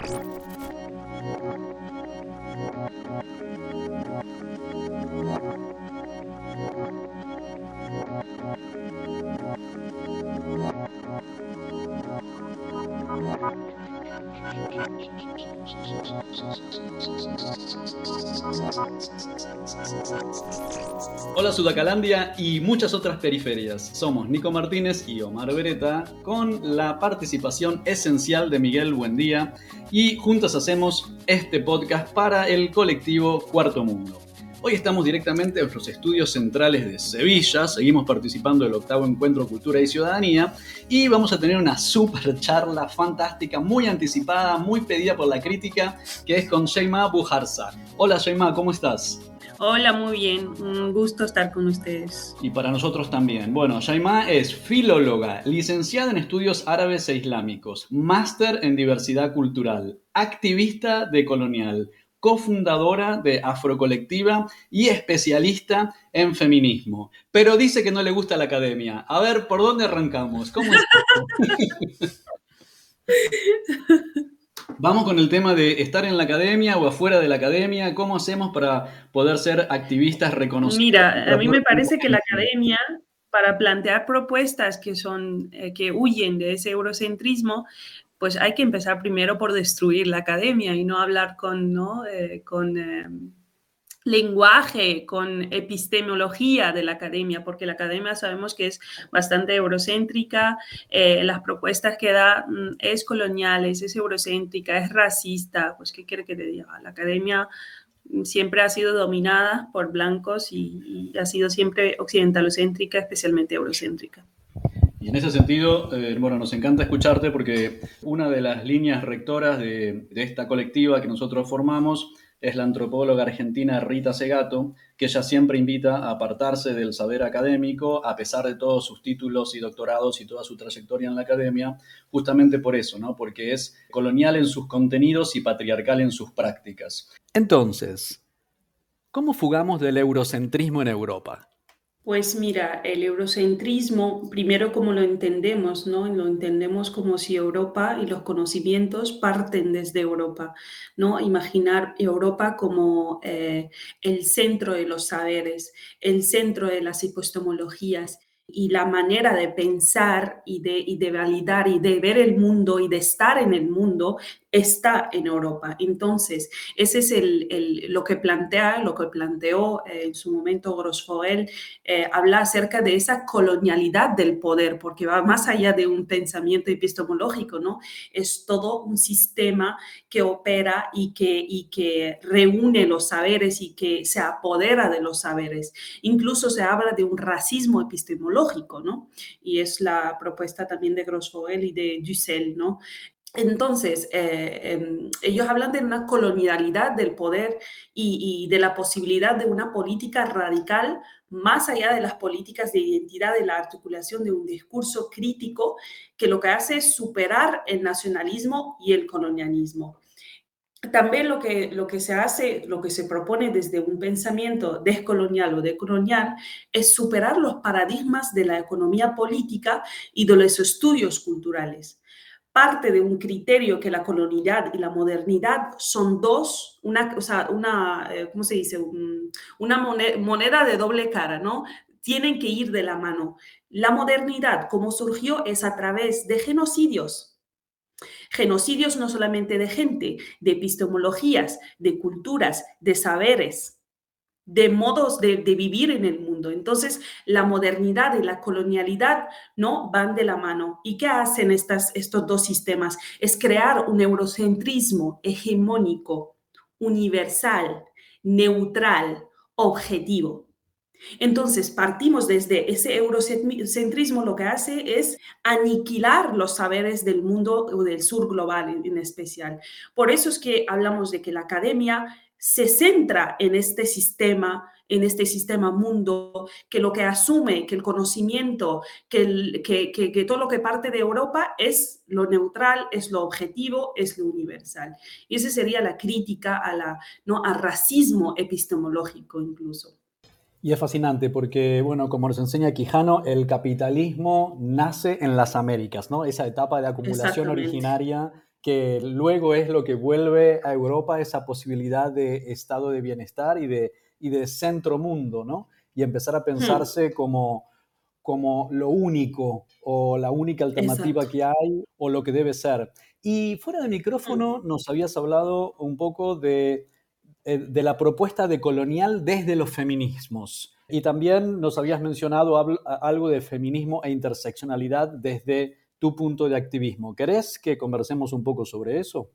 Thank you. Hola Sudacalandia y muchas otras periferias. Somos Nico Martínez y Omar Beretta con la participación esencial de Miguel Buendía y juntos hacemos este podcast para el colectivo Cuarto Mundo. Hoy estamos directamente en los estudios centrales de Sevilla, seguimos participando del octavo encuentro Cultura y Ciudadanía y vamos a tener una super charla fantástica, muy anticipada, muy pedida por la crítica, que es con Sheima Bujarza. Hola Sheima, ¿cómo estás? Hola, muy bien. Un gusto estar con ustedes. Y para nosotros también. Bueno, Shaima es filóloga, licenciada en estudios árabes e islámicos, máster en diversidad cultural, activista de colonial, cofundadora de Afrocolectiva y especialista en feminismo. Pero dice que no le gusta la academia. A ver, ¿por dónde arrancamos? ¿Cómo es Vamos con el tema de estar en la academia o afuera de la academia. ¿Cómo hacemos para poder ser activistas reconocidos? Mira, a mí me parece que la academia, para plantear propuestas que son eh, que huyen de ese eurocentrismo, pues hay que empezar primero por destruir la academia y no hablar con, ¿no? Eh, con eh, lenguaje, con epistemología de la academia, porque la academia sabemos que es bastante eurocéntrica, eh, las propuestas que da mm, es coloniales, es eurocéntrica, es racista, pues ¿qué quiere que te diga? La academia siempre ha sido dominada por blancos y, y ha sido siempre occidentalocéntrica, especialmente eurocéntrica. Y en ese sentido, eh, bueno, nos encanta escucharte porque una de las líneas rectoras de, esta colectiva que nosotros formamos es la antropóloga argentina Rita Segato, que ella siempre invita a apartarse del saber académico, a pesar de todos sus títulos y doctorados y toda su trayectoria en la academia, justamente por eso, ¿no? Porque es colonial en sus contenidos y patriarcal en sus prácticas. Entonces, ¿cómo fugamos del eurocentrismo en Europa? Pues mira, el eurocentrismo, primero como lo entendemos, ¿no? Lo entendemos como si Europa y los conocimientos parten desde Europa, ¿no? Imaginar Europa como eh, el centro de los saberes, el centro de las epistemologías y la manera de pensar y de, y de validar y de ver el mundo y de estar en el mundo está en Europa. Entonces, ese es el, lo que plantea, lo que planteó eh, en su momento Grosfoel, eh, habla acerca de esa colonialidad del poder, porque va más allá de un pensamiento epistemológico, ¿no? Es todo un sistema que opera y que, y que reúne los saberes y que se apodera de los saberes. Incluso se habla de un racismo epistemológico, ¿no? Y es la propuesta también de Grosfoel y de Dussel, ¿no? Entonces, eh, em, ellos hablan de una colonialidad del poder y, de la posibilidad de una política radical más allá de las políticas de identidad, de la articulación de un discurso crítico que lo que hace es superar el nacionalismo y el colonialismo. También lo que, lo que se hace, lo que se propone desde un pensamiento descolonial o decolonial es superar los paradigmas de la economía política y de los estudios culturales parte de un criterio que la colonialidad y la modernidad son dos, una, o sea, una eh, ¿cómo se dice? una moneda de doble cara, ¿no? Tienen que ir de la mano. La modernidad, como surgió, es a través de genocidios. Genocidios no solamente de gente, de epistemologías, de culturas, de saberes de modos de, vivir en el mundo. Entonces, la modernidad y la colonialidad no van de la mano. ¿Y qué hacen estas, estos dos sistemas? Es crear un eurocentrismo hegemónico, universal, neutral, objetivo. Entonces, partimos desde ese eurocentrismo, lo que hace es aniquilar los saberes del mundo o del sur global en especial. Por eso es que hablamos de que la academia se centra en este sistema, en este sistema mundo, que lo que asume, que el conocimiento, que, que, todo lo que parte de Europa es lo neutral, es lo objetivo, es lo universal. Y esa sería la crítica a la, ¿no? al racismo epistemológico incluso. Y es fascinante porque, bueno, como nos enseña Quijano, el capitalismo nace en las Américas, ¿no? Esa etapa de acumulación originaria que luego es lo que vuelve a Europa esa posibilidad de estado de bienestar y de, y de centro mundo, ¿no? Y empezar a hmm. pensarse como, como lo único o la única alternativa que hay o lo que debe ser. Y fuera de micrófono hmm. nos habías hablado un poco de, eh, de la propuesta de colonial desde los feminismos. Y también nos habías mencionado algo de feminismo e interseccionalidad desde tu punto de activismo. ¿Querés que conversemos un poco sobre eso?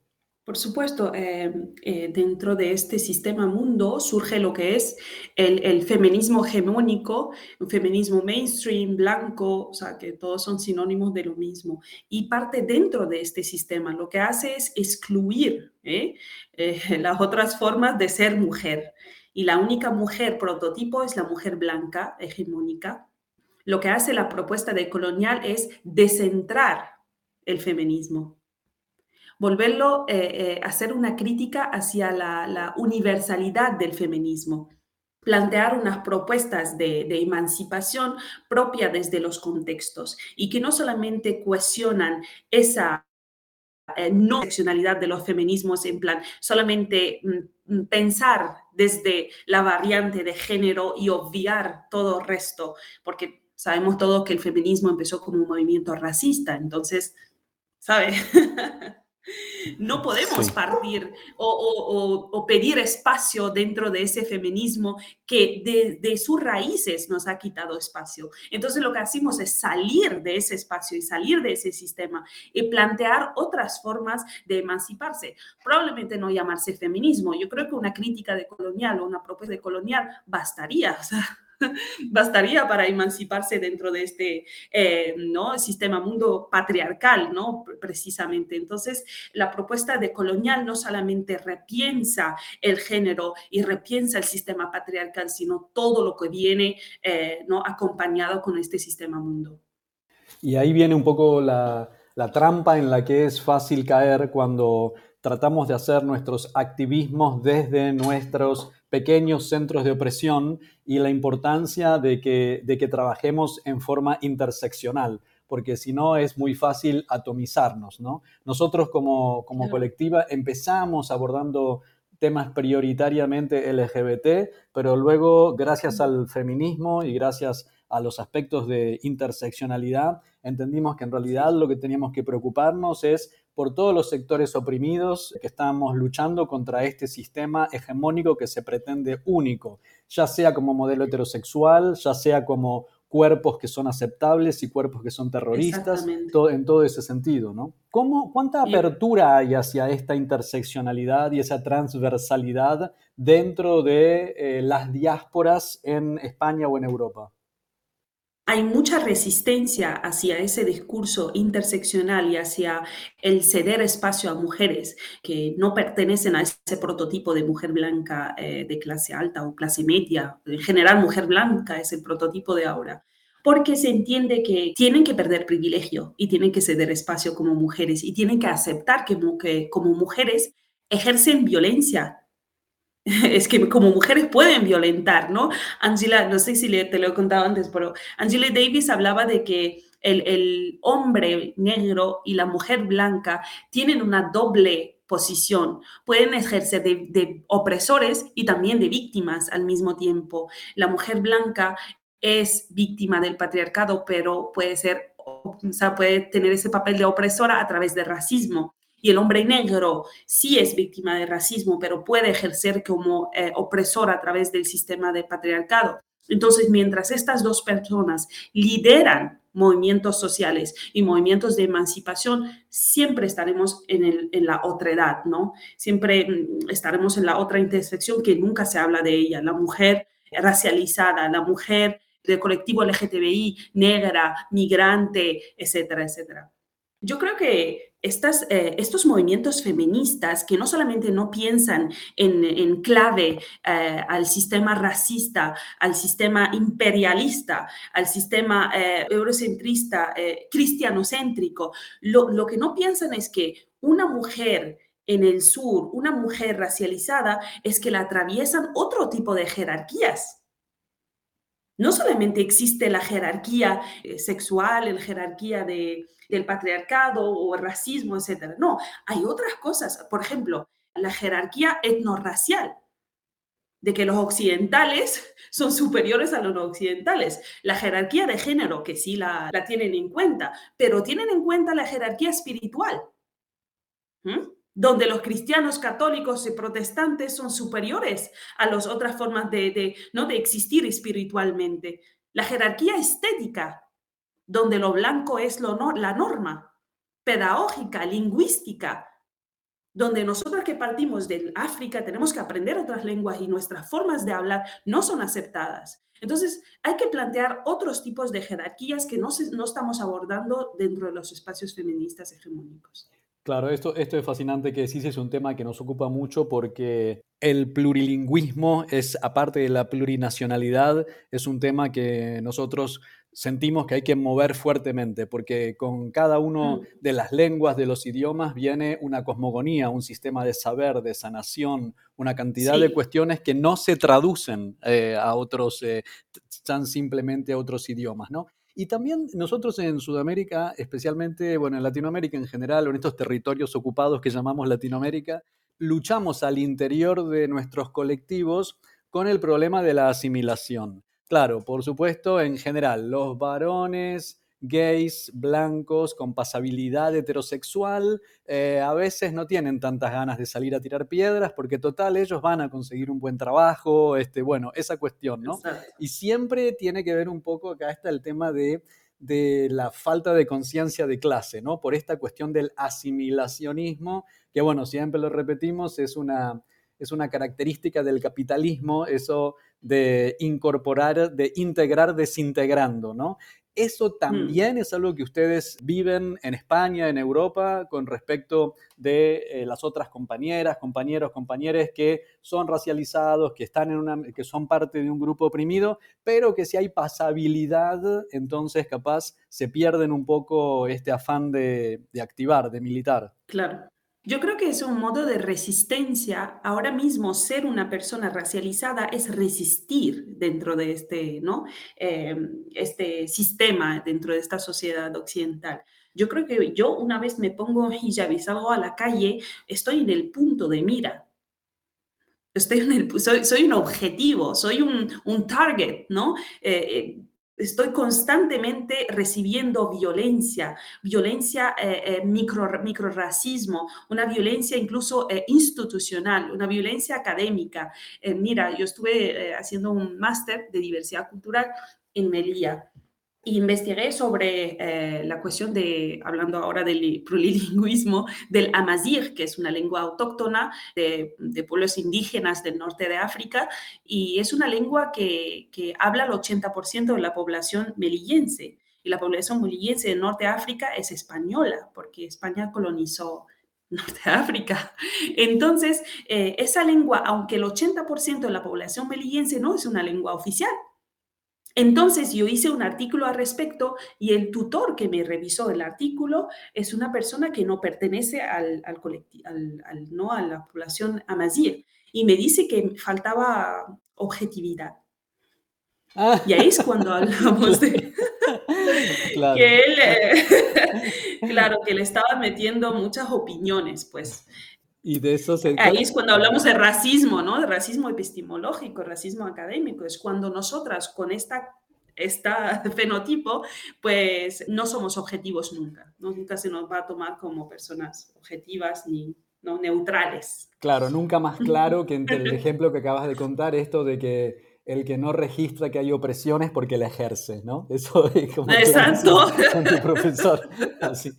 Por supuesto, eh, eh, dentro de este sistema mundo surge lo que es el, feminismo hegemónico, un feminismo mainstream, blanco, o sea, que todos son sinónimos de lo mismo. Y parte dentro de este sistema, lo que hace es excluir ¿eh? las otras formas de ser mujer. Y la única mujer prototipo es la mujer blanca, hegemónica, lo que hace la propuesta de colonial es descentrar el feminismo, volverlo eh, eh, hacer una crítica hacia la, universalidad del feminismo, plantear unas propuestas de, emancipación propia desde los contextos y que no solamente cuestionan esa eh, no seccionalidad de los feminismos en plan solamente mm, mm, pensar desde la variante de género y obviar todo el resto, porque Sabemos todos que el feminismo empezó como un movimiento racista, entonces, ¿sabe? no podemos partir o, pedir espacio dentro de ese feminismo que de, de, sus raíces nos ha quitado espacio. Entonces lo que hacemos es salir de ese espacio y salir de ese sistema y plantear otras formas de emanciparse. Probablemente no llamarse feminismo. Yo creo que una crítica de colonial o una propuesta de colonial bastaría. O sea, bastaría para emanciparse dentro de este eh, ¿no? sistema mundo patriarcal, ¿no? precisamente. Entonces, la propuesta de colonial no solamente repiensa el género y repiensa el sistema patriarcal, sino todo lo que viene eh, ¿no? acompañado con este sistema mundo. Y ahí viene un poco la, la trampa en la que es fácil caer cuando tratamos de hacer nuestros activismos desde nuestros pequeños centros de opresión y la importancia de que, de que trabajemos en forma interseccional, porque si no es muy fácil atomizarnos. ¿no? Nosotros como, como colectiva empezamos abordando temas prioritariamente LGBT, pero luego, gracias al feminismo y gracias a los aspectos de interseccionalidad, entendimos que en realidad lo que teníamos que preocuparnos es por todos los sectores oprimidos que estamos luchando contra este sistema hegemónico que se pretende único, ya sea como modelo heterosexual, ya sea como cuerpos que son aceptables y cuerpos que son terroristas, todo, en todo ese sentido, ¿no? ¿Cómo, ¿Cuánta apertura hay hacia esta interseccionalidad y esa transversalidad dentro de eh, las diásporas en España o en Europa? Hay mucha resistencia hacia ese discurso interseccional y hacia el ceder espacio a mujeres que no pertenecen a ese prototipo de mujer blanca eh, de clase alta o clase media. En general, mujer blanca es el prototipo de ahora porque se entiende que tienen que perder privilegio y tienen que ceder espacio como mujeres y tienen que aceptar que, que como mujeres ejercen violencia es que como mujeres pueden violentar, ¿no? Angela, no sé si te lo he contado antes, pero Angela Davis hablaba de que el, hombre negro y la mujer blanca tienen una doble posición, pueden ejercer de, de, opresores y también de víctimas al mismo tiempo. La mujer blanca es víctima del patriarcado, pero puede ser, o sea, puede tener ese papel de opresora a través del racismo y el hombre negro sí es víctima de racismo, pero puede ejercer como eh, opresor a través del sistema de patriarcado. Entonces, mientras estas dos personas lideran movimientos sociales y movimientos de emancipación, siempre estaremos en, en la edad, ¿no? Siempre mm, estaremos en la otra intersección que nunca se habla de ella, la mujer racializada, la mujer del colectivo LGTBI, negra, migrante, etcétera, etcétera. Yo creo que eh, estos movimientos feministas que no solamente no piensan en, clave eh, al sistema racista, al sistema imperialista, al sistema eh, eurocentrista, cristianocéntrico, lo, lo que no piensan es que una mujer en el sur, una mujer racializada, es que la atraviesan otro tipo de jerarquías no solamente existe la jerarquía eh, sexual, la jerarquía de, del patriarcado o racismo, etc. No, hay otras cosas. Por ejemplo, la jerarquía etnorracial, de que los occidentales son superiores a los no occidentales. La jerarquía de género, que sí la, tienen en cuenta, pero tienen en cuenta la jerarquía espiritual, donde los cristianos católicos y protestantes son superiores a las otras formas de, ¿no? de existir espiritualmente. La jerarquía estética, donde lo blanco es lo la norma, pedagógica, lingüística, donde nosotros que partimos del África tenemos que aprender otras lenguas y nuestras formas de hablar no son aceptadas. Entonces, hay que plantear otros tipos de jerarquías que no, no estamos abordando dentro de los espacios feministas hegemónicos. Claro, esto, esto es fascinante que sí es un tema que nos ocupa mucho porque el plurilingüismo es, aparte de la plurinacionalidad, es un tema que nosotros sentimos que hay que mover fuertemente, porque con cada uno mm. de las lenguas, de los idiomas, viene una cosmogonía, un sistema de saber, de sanación, una cantidad de cuestiones que no se traducen eh, a otros, eh, tan simplemente a otros idiomas, ¿no? Y también nosotros en Sudamérica, especialmente, bueno, en Latinoamérica en general, en estos territorios ocupados que llamamos Latinoamérica, luchamos al interior de nuestros colectivos con el problema de la asimilación. Claro, por supuesto, en general, los varones gays, blancos, con pasabilidad heterosexual, eh, a veces no tienen tantas ganas de salir a tirar piedras porque total ellos van a conseguir un buen trabajo, este, bueno, esa cuestión, ¿no? Y siempre tiene que ver un poco, acá está el tema de, de la falta de conciencia de clase, ¿no? Por esta cuestión del asimilacionismo, que bueno, siempre lo repetimos, es una, es una característica del capitalismo, eso de incorporar, de integrar desintegrando, ¿no? Eso mm. también es algo que ustedes viven en España, en Europa, con respecto de eh, las otras compañeras, compañeros, compañeras que son racializados, que, están en una, que son parte de un grupo oprimido, pero que si hay pasabilidad, entonces capaz se pierden un poco este afán de, de activar, de militar. Claro. Yo creo que es un modo de resistencia. Ahora mismo ser una persona racializada es resistir dentro de este, ¿no? Em, este sistema, dentro de esta sociedad occidental. Yo creo que yo una vez me pongo hijab y salgo a la calle, estoy en el punto de mira. Estoy en el, soy, soy un objetivo, soy un, un target, ¿no? Eh, eh, Estoy constantemente recibiendo violencia, violencia, eh, eh, micro, racismo, una violencia incluso eh, institucional, una violencia académica. mira, yo estuve haciendo un máster de diversidad cultural en Melilla investigué sobre eh, la cuestión de, hablando ahora del plurilingüismo, del amazigh, que es una lengua autóctona de, pueblos indígenas del norte de África, y es una lengua que, habla el 80% de la población melillense. Y la población melillense del norte de África es española, porque España colonizó Norte de África. Entonces, eh, esa lengua, aunque el 80% de la población melillense no es una lengua oficial, entonces yo hice un artículo al respecto y el tutor que me revisó el artículo es una persona que no pertenece al, no a la población amazir y me dice que faltaba objetividad. Ah. Y ahí es cuando hablamos de claro. que él, eh, claro, que le estaba metiendo muchas opiniones, pues. Y de eso Ahí es cuando hablamos de racismo, ¿no? De racismo epistemológico, racismo académico. Es cuando nosotras con esta esta fenotipo, pues no somos objetivos nunca. Nunca se nos va a tomar como personas objetivas ni ¿no? neutrales. Claro, nunca más claro que entre el ejemplo que acabas de contar, esto de que el que no registra que hay opresiones porque la ejerce, ¿no? Eso es como Exacto. con tu profesor. Así,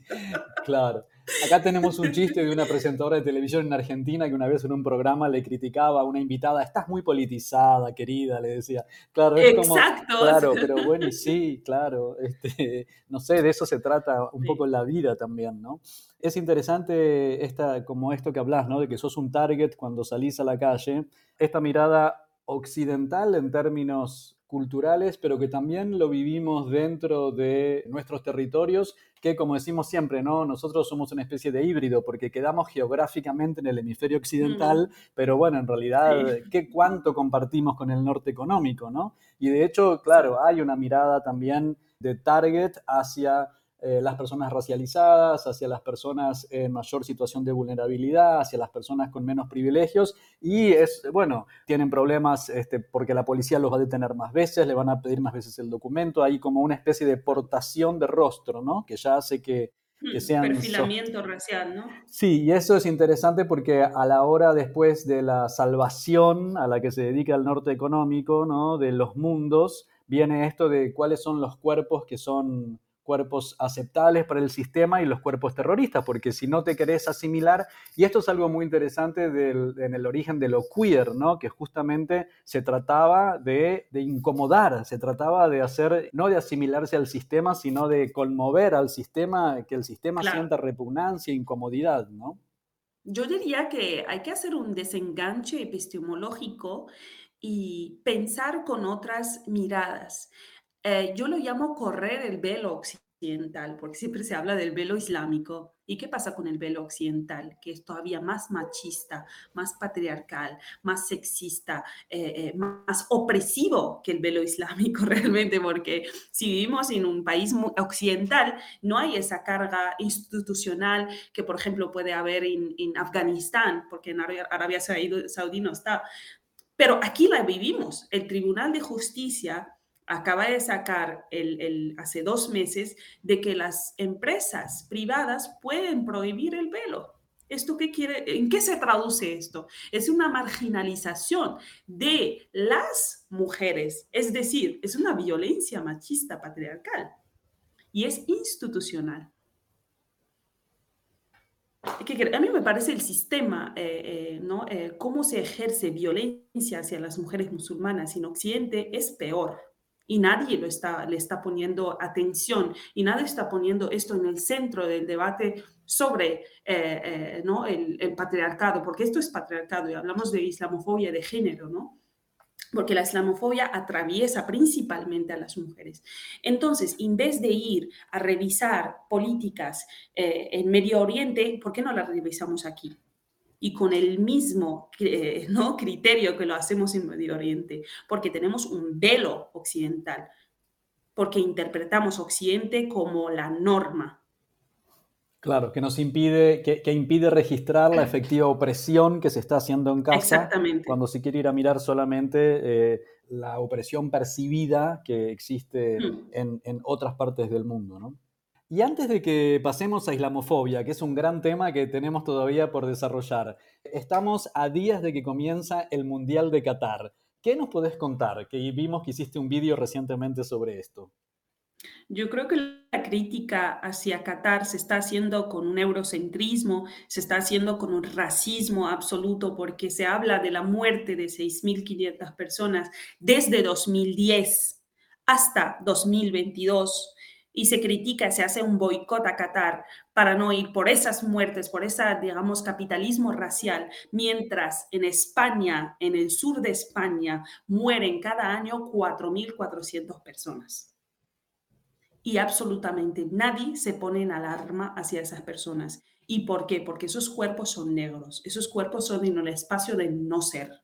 claro. Acá tenemos un chiste de una presentadora de televisión en Argentina que una vez en un programa le criticaba a una invitada, estás muy politizada, querida, le decía. Claro, es Exacto. claro, pero bueno, y sí, claro, este, no sé, de eso se trata un poco la vida también, ¿no? Es interesante esta, como esto que hablas, ¿no? De que sos un target cuando salís a la calle, esta mirada occidental en términos culturales, pero que también lo vivimos dentro de nuestros territorios, que como decimos siempre, ¿no? Nosotros somos una especie de híbrido porque quedamos geográficamente en el hemisferio occidental, pero bueno, en realidad, ¿qué cuánto compartimos con el norte económico, ¿no? Y de hecho, claro, hay una mirada también de target hacia eh, las personas racializadas, hacia las personas en mayor situación de vulnerabilidad, hacia las personas con menos privilegios y es, bueno, tienen problemas este, porque la policía los va a detener más veces, le van a pedir más veces el documento, hay como una especie de portación de rostro, ¿no? Que ya hace que, que hmm, sean... Perfilamiento racial, ¿no? Sí, y eso es interesante porque a la hora después de la salvación a la que se dedica el norte económico, ¿no? De los mundos, viene esto de cuáles son los cuerpos que son cuerpos aceptables para el sistema y los cuerpos terroristas, porque si no te querés asimilar, y esto es algo muy interesante en el origen de lo queer, ¿no? que justamente se trataba de, incomodar, se trataba de hacer, no de asimilarse al sistema, sino de conmover al sistema, que el sistema sienta repugnancia e incomodidad, ¿no? Yo diría que hay que hacer un desenganche epistemológico y pensar con otras miradas. Eh, yo lo llamo correr el velo occidental, porque siempre se habla del velo islámico. ¿Y qué pasa con el velo occidental? Que es todavía más machista, más patriarcal, más sexista, eh, eh, más opresivo que el velo islámico realmente, porque si vivimos en un país occidental, no hay esa carga institucional que, por ejemplo, puede haber en, en Afganistán, porque en Arabia Saudí no está. Pero aquí la vivimos. El Tribunal de Justicia acaba de sacar el, hace dos meses de que las empresas privadas pueden prohibir el velo. ¿Esto qué quiere? ¿En qué se traduce esto? Es una marginalización de las mujeres, es decir, es una violencia machista patriarcal y es institucional. A mí me parece el sistema, eh, eh, ¿no? Eh, cómo se ejerce violencia hacia las mujeres musulmanas en Occidente es peor y nadie lo está, le está poniendo atención y nadie está poniendo esto en el centro del debate sobre eh, eh, ¿no? el, patriarcado, porque esto es patriarcado y hablamos de islamofobia de género, ¿no? porque la islamofobia atraviesa principalmente a las mujeres. Entonces, en vez de ir a revisar políticas eh, en Medio Oriente, ¿por qué no las revisamos aquí? Y con el mismo eh, ¿no? criterio que lo hacemos en Medio Oriente, porque tenemos un velo occidental, porque interpretamos Occidente como la norma. Claro, que nos impide, que, impide registrar la efectiva opresión que se está haciendo en casa. Exactamente. Cuando se quiere ir a mirar solamente eh, la opresión percibida que existe mm. en, en, otras partes del mundo, ¿no? Y antes de que pasemos a islamofobia, que es un gran tema que tenemos todavía por desarrollar, estamos a días de que comienza el Mundial de Qatar. ¿Qué nos podés contar? Que vimos que hiciste un vídeo recientemente sobre esto. Yo creo que la crítica hacia Qatar se está haciendo con un eurocentrismo, se está haciendo con un racismo absoluto, porque se habla de la muerte de 6.500 personas desde 2010 hasta 2022 y se critica, se hace un boicot a Qatar para no ir por esas muertes, por ese, digamos, capitalismo racial, mientras en España, en el sur de España, mueren cada año 4.400 personas. Y absolutamente nadie se pone en alarma hacia esas personas. ¿Y por qué? Porque esos cuerpos son negros, esos cuerpos son en el espacio de no ser.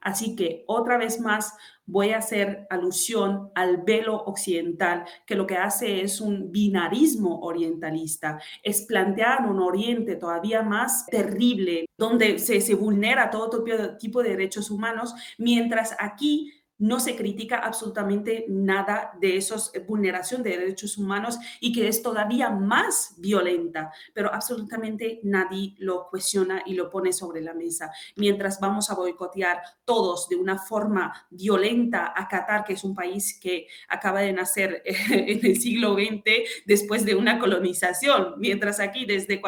Así que otra vez más voy a hacer alusión al velo occidental, que lo que hace es un binarismo orientalista, es plantear un oriente todavía más terrible, donde se, se vulnera todo tipo de derechos humanos, mientras aquí no se critica absolutamente nada de esos eh, vulneración de derechos humanos y que es todavía más violenta, pero absolutamente nadie lo cuestiona y lo pone sobre la mesa. Mientras vamos a boicotear todos de una forma violenta a Qatar, que es un país que acaba de nacer en el siglo XX después de una colonización, mientras aquí desde,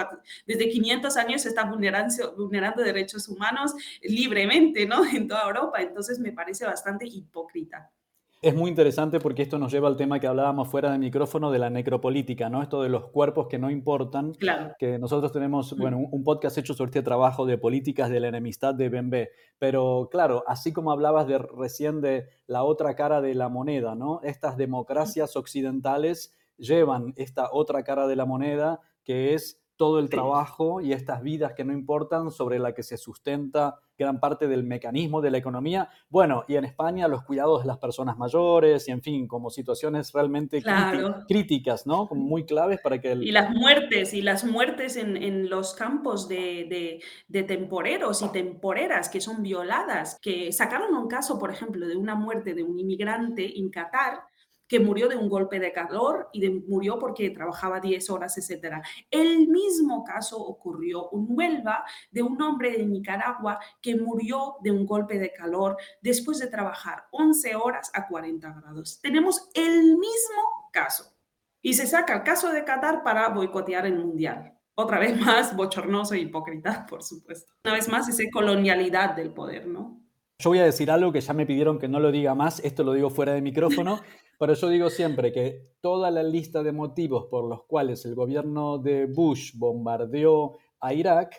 desde 500 años se está vulnerando, vulnerando derechos humanos libremente, ¿no? En toda Europa. Entonces me parece bastante hipócrita. Es muy interesante porque esto nos lleva al tema que hablábamos fuera de micrófono de la necropolítica, ¿no? Esto de los cuerpos que no importan. Claro. Que nosotros tenemos, bueno, un podcast hecho sobre este trabajo de políticas de la enemistad de Bembe. Pero claro, así como hablabas de, recién de la otra cara de la moneda, ¿no? Estas democracias occidentales llevan esta otra cara de la moneda que es todo el trabajo y estas vidas que no importan sobre la que se sustenta gran parte del mecanismo de la economía. Bueno, y en España los cuidados de las personas mayores y en fin, como situaciones realmente críticas, ¿no? Como muy claves para que... Y las muertes, y las muertes en, los campos de, de, temporeros y temporeras que son violadas, que sacaron un caso, por ejemplo, de una muerte de un inmigrante en Qatar que murió de un golpe de calor y murió porque trabajaba 10 horas, etc. El mismo caso ocurrió en Huelva de un hombre de Nicaragua que murió de un golpe de calor después de trabajar 11 horas a 40 grados. Tenemos el mismo caso. Y se saca el caso de Qatar para boicotear el Mundial. Otra vez más, bochornoso e hipócrita, por supuesto. Una vez más, esa colonialidad del poder, ¿no? Yo voy a decir algo que ya me pidieron que no lo diga más, esto lo digo fuera de micrófono, Por eso digo siempre que toda la lista de motivos por los cuales el gobierno de Bush bombardeó a Irak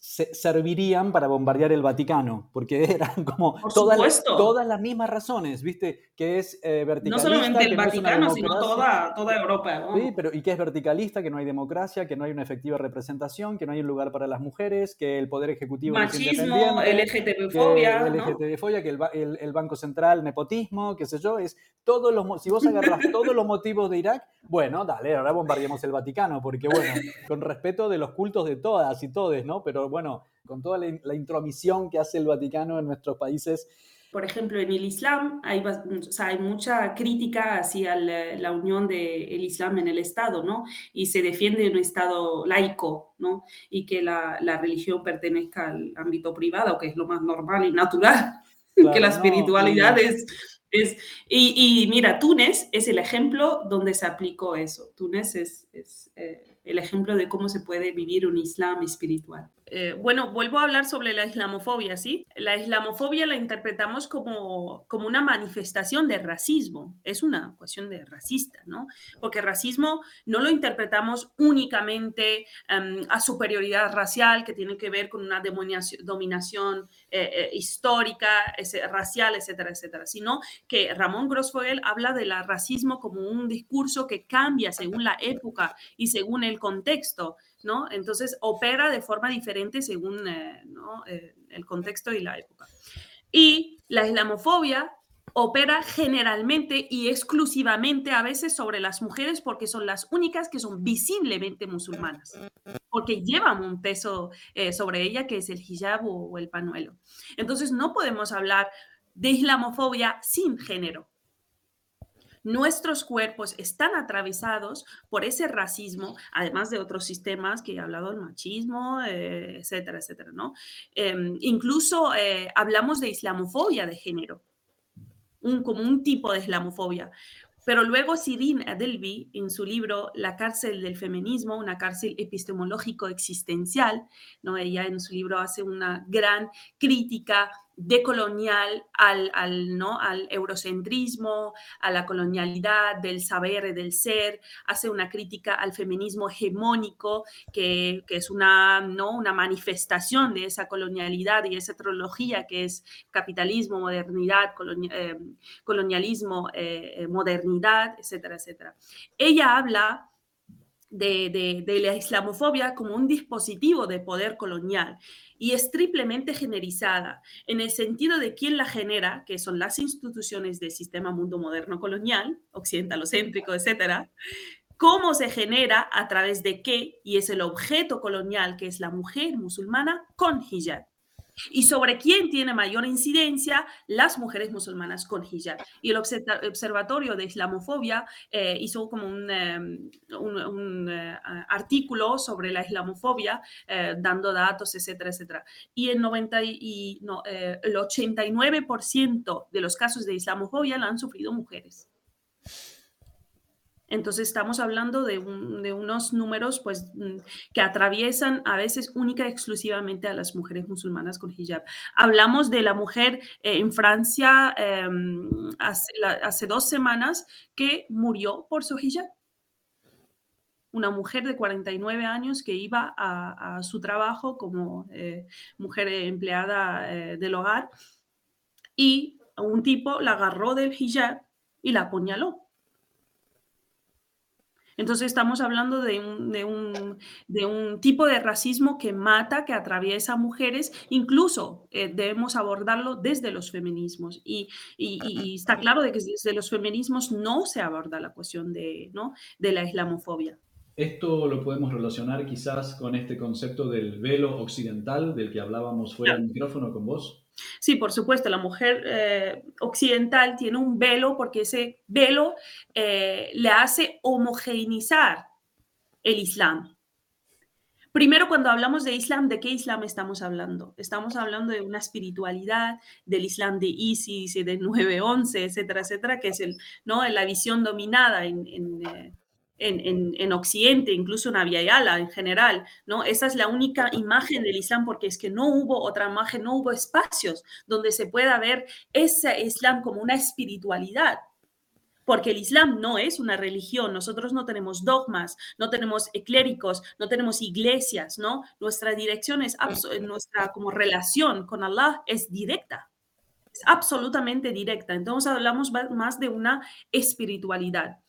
servirían para bombardear el Vaticano, porque eran como todas, las, todas las mismas razones, ¿viste? Que es eh, verticalista. No solamente el Vaticano, sino toda, toda Europa. Sí, pero y que es verticalista, que no hay democracia, que no hay una efectiva representación, que no hay un lugar para las mujeres, que el poder ejecutivo Machismo, LGTB-fobia. LGTB-fobia, que, el, el, Banco Central, nepotismo, qué sé yo, es todos los... Si vos agarras todos los motivos de Irak, bueno, dale, ahora bombardeamos el Vaticano, porque bueno, con respeto de los cultos de todas y todes, ¿no? Pero bueno, con toda la, intromisión que hace el Vaticano en nuestros países. Por ejemplo, en el Islam hay, hay mucha crítica hacia la, unión del Islam en el Estado, ¿no? Y se defiende un Estado laico, ¿no? Y que la, religión pertenezca al ámbito privado, que es lo más normal y natural, que la espiritualidad es y, mira, Túnez es el ejemplo donde se aplicó eso. Túnez es, eh, el ejemplo de cómo se puede vivir un Islam espiritual. Eh, bueno, vuelvo a hablar sobre la islamofobia, ¿sí? La islamofobia la interpretamos como, como una manifestación de racismo, es una cuestión de racista, ¿no? Porque racismo no lo interpretamos únicamente em, a superioridad racial, que tiene que ver con una dominación eh, eh, histórica, racial, etcétera, etcétera, sino que Ramón Grossfogel habla del racismo como un discurso que cambia según la época y según el contexto. ¿No? Entonces opera de forma diferente según eh, eh, el contexto y la época. Y la islamofobia opera generalmente y exclusivamente a veces sobre las mujeres porque son las únicas que son visiblemente musulmanas, porque llevan un peso eh, sobre ella que es el hijab o el panuelo. Entonces no podemos hablar de islamofobia sin género nuestros cuerpos están atravesados por ese racismo, además de otros sistemas que he hablado, el machismo, eh, etcétera, etcétera, ¿no? Em, incluso eh, hablamos de islamofobia de género, un, como un tipo de islamofobia. Pero luego Sirin Adelby, en su libro La cárcel del feminismo, una cárcel epistemológico existencial, ¿no? ella en su libro hace una gran crítica decolonial al, al, ¿no? al eurocentrismo, a la colonialidad del saber, del ser, hace una crítica al feminismo hegemónico, que, es una, ¿no? una manifestación de esa colonialidad y esa trilogía que es capitalismo, modernidad, eh, colonialismo, eh, eh, modernidad, etcétera, etcétera. Ella habla de, la islamofobia como un dispositivo de poder colonial y es triplemente generalizada en el sentido de quién la genera, que son las instituciones del sistema mundo moderno colonial, occidentalocéntrico, etcétera, cómo se genera, a través de qué, y es el objeto colonial, que es la mujer musulmana con hijab y sobre quién tiene mayor incidencia las mujeres musulmanas con hijab. Y el Observatorio de Islamofobia eh, hizo como un, em, un, eh, artículo sobre la islamofobia, eh, dando datos, etcétera, etcétera. Y, el, 90 y, no, el 89% de los casos de islamofobia la han sufrido mujeres. Entonces estamos hablando de, unos números pues, mm, que atraviesan a veces única y exclusivamente a las mujeres musulmanas con hijab. Hablamos de la mujer eh, en Francia em, hace, dos semanas que murió por su hijab. Una mujer de 49 años que iba a, su trabajo como eh, mujer empleada eh, del hogar y un tipo la agarró del hijab y la apuñaló entonces estamos hablando de un, tipo de racismo que mata, que atraviesa a mujeres, incluso eh, debemos abordarlo desde los feminismos. Y, está claro de que desde los feminismos no se aborda la cuestión de, ¿no? de la islamofobia. Esto lo podemos relacionar quizás con este concepto del velo occidental del que hablábamos fuera del micrófono con vos. Sí, por supuesto, la mujer eh, occidental tiene un velo porque ese velo eh, le hace homogeneizar el Islam. Primero, cuando hablamos de Islam, ¿de qué Islam estamos hablando? Estamos hablando de una espiritualidad, del Islam de ISIS, de 9-11, etcétera, etcétera, que es el, ¿no? la visión dominada en, en, Occidente, incluso en Abiyala en general, ¿no? Esa es la única imagen del Islam porque es que no hubo otra imagen, no hubo espacios donde se pueda ver ese Islam como una espiritualidad. Porque el Islam no es una religión, nosotros no tenemos dogmas, no tenemos clérigos, no tenemos iglesias, ¿no? Nuestra dirección es, nuestra como relación con Allah es directa, es absolutamente directa. Entonces hablamos más de una espiritualidad.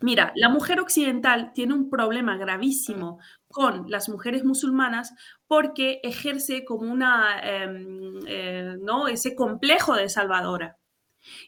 Mira, la mujer occidental tiene un problema gravísimo con las mujeres musulmanas porque ejerce como una, em, eh, ¿no? Ese complejo de salvadora.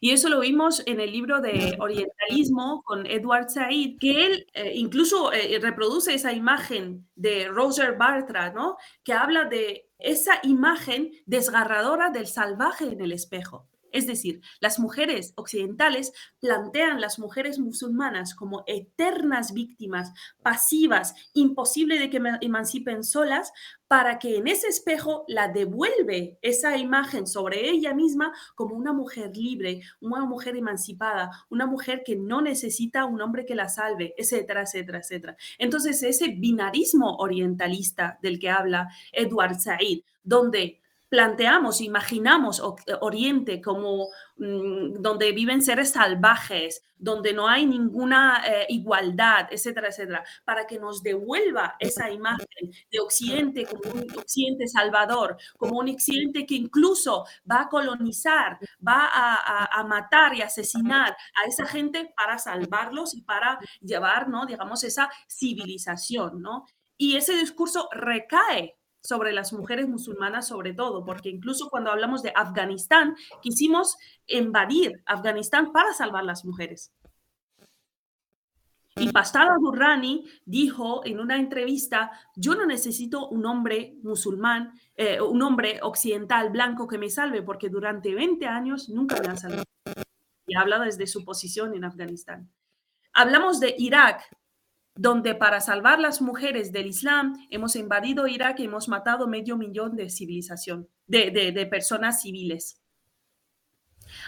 Y eso lo vimos en el libro de Orientalismo con Edward Said, que él eh, incluso eh, reproduce esa imagen de Roger Bartra, ¿no? Que habla de esa imagen desgarradora del salvaje en el espejo. Es decir, las mujeres occidentales plantean las mujeres musulmanas como eternas víctimas, pasivas, imposible de que emancipen solas, para que en ese espejo la devuelve esa imagen sobre ella misma como una mujer libre, una mujer emancipada, una mujer que no necesita un hombre que la salve, etcétera, etcétera, etcétera. Entonces, ese binarismo orientalista del que habla Edward Said, donde planteamos, imaginamos Oriente como mm, donde viven seres salvajes, donde no hay ninguna eh, igualdad, etcétera, etcétera, para que nos devuelva esa imagen de Occidente como un Occidente salvador, como un Occidente que incluso va a colonizar, va a, matar y asesinar a esa gente para salvarlos y para llevar, ¿no? digamos, esa civilización, ¿no? Y ese discurso recae sobre las mujeres musulmanas sobre todo, porque incluso cuando hablamos de Afganistán, quisimos invadir Afganistán para salvar las mujeres. Y Pastora Durrani dijo en una entrevista, yo no necesito un hombre musulmán, eh, un hombre occidental blanco que me salve, porque durante 20 años nunca me ha salvado. Y habla desde su posición en Afganistán. Hablamos de Irak, donde para salvar las mujeres del Islam hemos invadido Irak y hemos matado medio millón de civilización, de, personas civiles.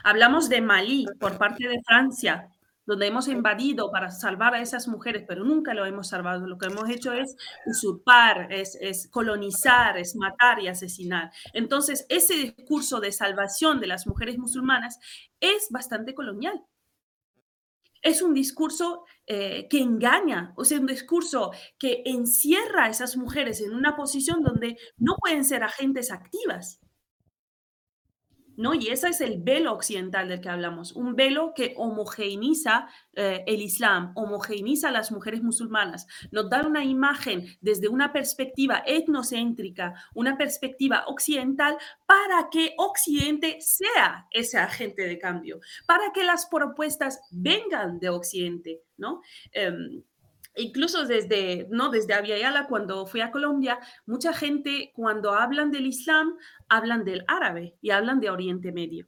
Hablamos de Malí por parte de Francia, donde hemos invadido para salvar a esas mujeres, pero nunca lo hemos salvado. Lo que hemos hecho es usurpar, es, es, colonizar, es matar y asesinar. Entonces, ese discurso de salvación de las mujeres musulmanas es bastante colonial es un discurso eh, que engaña, o sea, un discurso que encierra a esas mujeres en una posición donde no pueden ser agentes activas. ¿No? Y ese es el velo occidental del que hablamos, un velo que homogeneiza eh, el Islam, homogeneiza a las mujeres musulmanas, nos da una imagen desde una perspectiva etnocéntrica, una perspectiva occidental, para que Occidente sea ese agente de cambio, para que las propuestas vengan de Occidente, ¿no? Em, incluso desde, ¿no? desde Aviala, cuando fui a Colombia, mucha gente cuando hablan del Islam, hablan del árabe y hablan de Oriente Medio.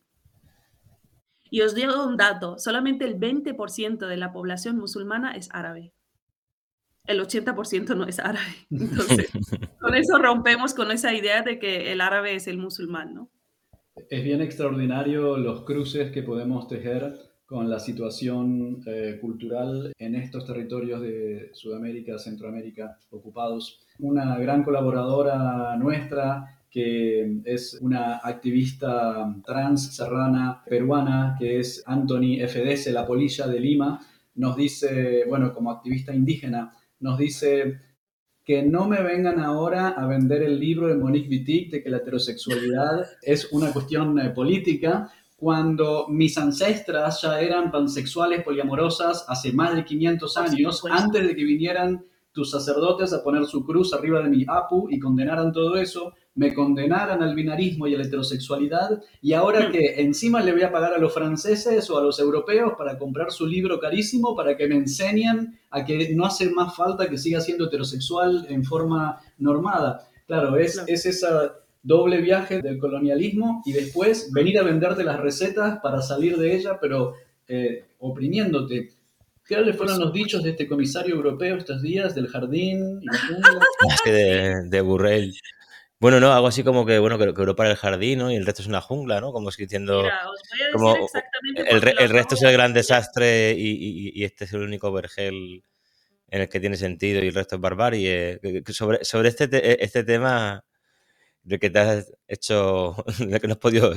Y os digo un dato, solamente el 20% de la población musulmana es árabe. El 80% no es árabe. Entonces, con eso rompemos con esa idea de que el árabe es el musulmán, ¿no? Es bien extraordinario los cruces que podemos tejer con la situación eh, cultural en estos territorios de Sudamérica, Centroamérica ocupados. Una gran colaboradora nuestra que es una activista trans serrana peruana, que es Anthony FDS, la polilla de Lima, nos dice, bueno, como activista indígena, nos dice que no me vengan ahora a vender el libro de Monique Wittig de que la heterosexualidad es una cuestión eh, política, cuando mis ancestras ya eran pansexuales poliamorosas hace más de 500 años, antes de que vinieran tus sacerdotes a poner su cruz arriba de mi apu y condenaran todo eso, me condenaran al binarismo y a la heterosexualidad, y ahora hmm. que encima le voy a pagar a los franceses o a los europeos para comprar su libro carísimo para que me enseñen a que no hace más falta que siga siendo heterosexual en forma normada. Claro, es, es esa doble viaje del colonialismo y después venir a venderte las recetas para salir de ella, pero eh, oprimiéndote. ¿Qué le fueron los dichos de este comisario europeo estos días del jardín? Y de, de Burrell. Bueno, no, algo así como que, bueno, que, Europa era el jardín, ¿no? Y el resto es una jungla, ¿no? Como si diciendo... como el, el resto es el gran desastre y, este es el único vergel en el que tiene sentido y el resto es barbarie. Sobre, sobre este, este tema de que te has hecho, de que no has podido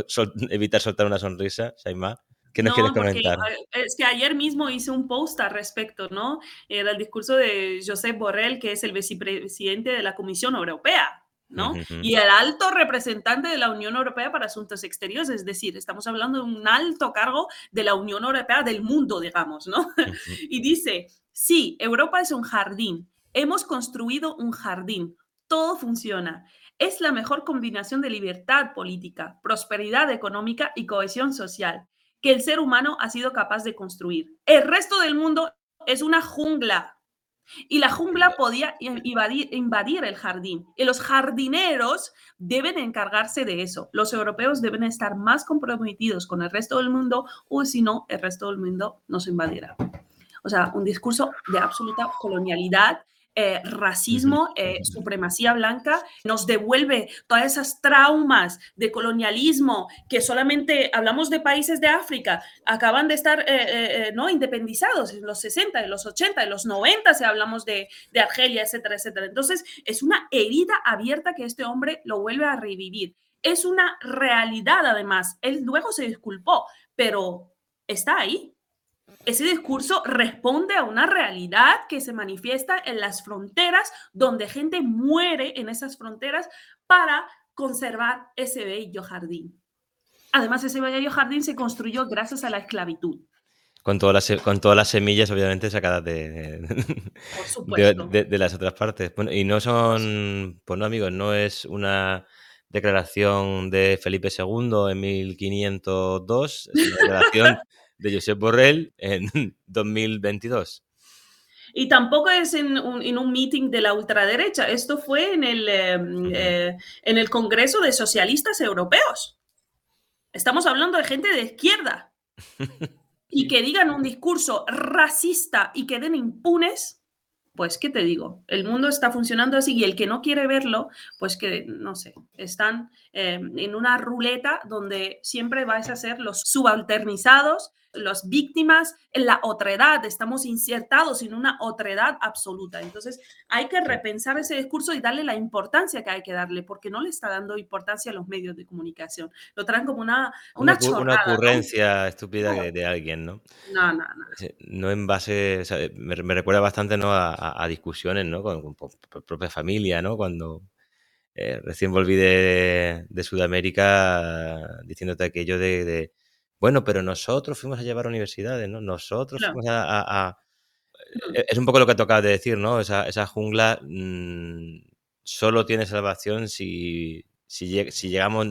evitar soltar una sonrisa, Shaima. ¿Qué nos quieres comentar? es que ayer mismo hice un post al respecto, ¿no? Era el discurso de Josep Borrell, que es el vicepresidente de la Comisión Europea, ¿no? Y el alto representante de la Unión Europea para Asuntos Exteriores, es decir, estamos hablando de un alto cargo de la Unión Europea del mundo, digamos, ¿no? y dice, sí, Europa es un jardín, hemos construido un jardín, todo funciona es la mejor combinación de libertad política, prosperidad económica y cohesión social que el ser humano ha sido capaz de construir. El resto del mundo es una jungla y la jungla podía invadir, el jardín. Y los jardineros deben encargarse de eso. Los europeos deben estar más comprometidos con el resto del mundo o si no, el resto del mundo nos invadirá. O sea, un discurso de absoluta colonialidad eh, racismo, eh, supremacía blanca, nos devuelve todas esas traumas de colonialismo que solamente hablamos de países de África, acaban de estar eh, no independizados en los 60, en los 80, en los 90, si hablamos de, de Argelia, etcétera, etcétera. Entonces, es una herida abierta que este hombre lo vuelve a revivir. Es una realidad, además. Él luego se disculpó, pero está ahí ese discurso responde a una realidad que se manifiesta en las fronteras, donde gente muere en esas fronteras para conservar ese bello jardín. Además, ese bello jardín se construyó gracias a la esclavitud. Con todas las, con todas las semillas, obviamente, sacadas de, de, las otras partes. y no son, pues no, amigos, no es una declaración de Felipe II en 1502, es una declaración de Josep Borrell en 2022. Y tampoco es en un, meeting de la ultraderecha, esto fue en el, em, eh, en el Congreso de Socialistas Europeos. Estamos hablando de gente de izquierda. y que digan un discurso racista y queden impunes, pues, ¿qué te digo? El mundo está funcionando así y el que no quiere verlo, pues que, no sé, están em, en una ruleta donde siempre vais a ser los subalternizados las víctimas en la otredad, estamos insertados en una otredad absoluta. Entonces hay que repensar ese discurso y darle la importancia que hay que darle, porque no le está dando importancia a los medios de comunicación. Lo traen como una Una, una, ocurrencia estúpida de, alguien, ¿no? No, no, no. No en base, me, recuerda bastante ¿no? a, discusiones ¿no? con, propia familia, ¿no? Cuando... Eh, recién volví de, Sudamérica diciéndote aquello de bueno, pero nosotros fuimos a llevar universidades, ¿no? Nosotros fuimos a, e, Es un poco lo que tocaba de decir, ¿no? Esa, esa jungla mm, solo tiene salvación si, si, llegamos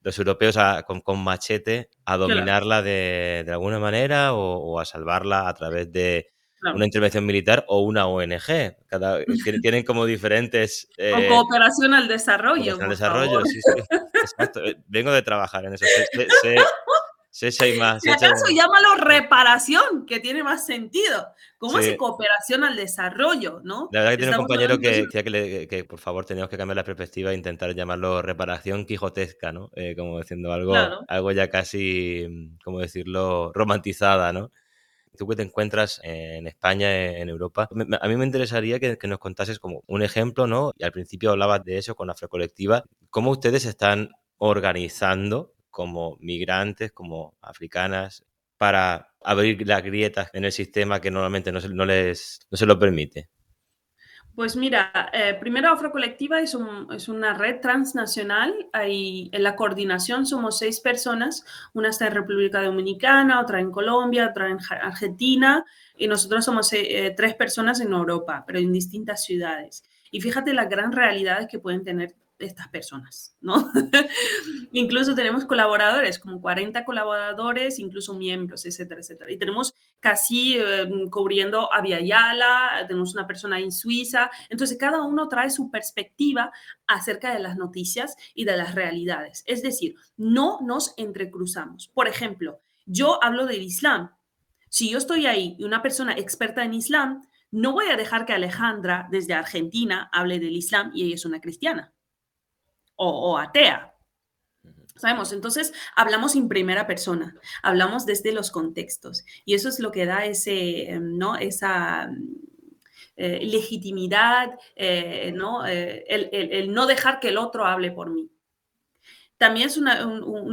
los europeos con, machete a dominarla de, alguna manera o, a salvarla a través de una intervención militar o una ONG. Cada, tienen como diferentes... o eh, cooperación al desarrollo. Cooperación al desarrollo, sí, sí. Exacto. Eh, vengo de trabajar en eso. Se echa y más. Si acaso llámalo reparación, que tiene más sentido. ¿Cómo es cooperación al desarrollo? ¿no? La verdad que tiene un compañero que decía que, por favor teníamos que cambiar la perspectiva e intentar llamarlo reparación quijotesca, ¿no? Eh, como diciendo algo, algo ya casi, ¿cómo decirlo?, romantizada, ¿no? Tú que te encuentras en España, en Europa, a mí me interesaría que, que nos contases como un ejemplo, ¿no? Y al principio hablabas de eso con Afrocolectiva, cómo ustedes están organizando como migrantes, como africanas, para abrir las grietas en el sistema que normalmente no se, no les, no se lo permite? Pues mira, eh, primero Afrocolectiva es, es una red transnacional. Ahí, en la coordinación somos seis personas. Una está en República Dominicana, otra en Colombia, otra en Argentina. Y nosotros somos eh, eh, tres personas en Europa, pero en distintas ciudades. Y fíjate las gran realidades que pueden tener estas personas, ¿no? incluso tenemos colaboradores, como 40 colaboradores, incluso miembros, etcétera, etcétera. Y tenemos casi eh, cubriendo a Yala, tenemos una persona en Suiza. Entonces, cada uno trae su perspectiva acerca de las noticias y de las realidades. Es decir, no nos entrecruzamos. Por ejemplo, yo hablo del Islam. Si yo estoy ahí y una persona experta en Islam, no voy a dejar que Alejandra desde Argentina hable del Islam y ella es una cristiana o, atea. Sabemos, entonces hablamos en primera persona, hablamos desde los contextos y eso es lo que da ese, em, ¿no? esa eh, legitimidad, eh, ¿no? Eh, el, no dejar que el otro hable por mí. También es un,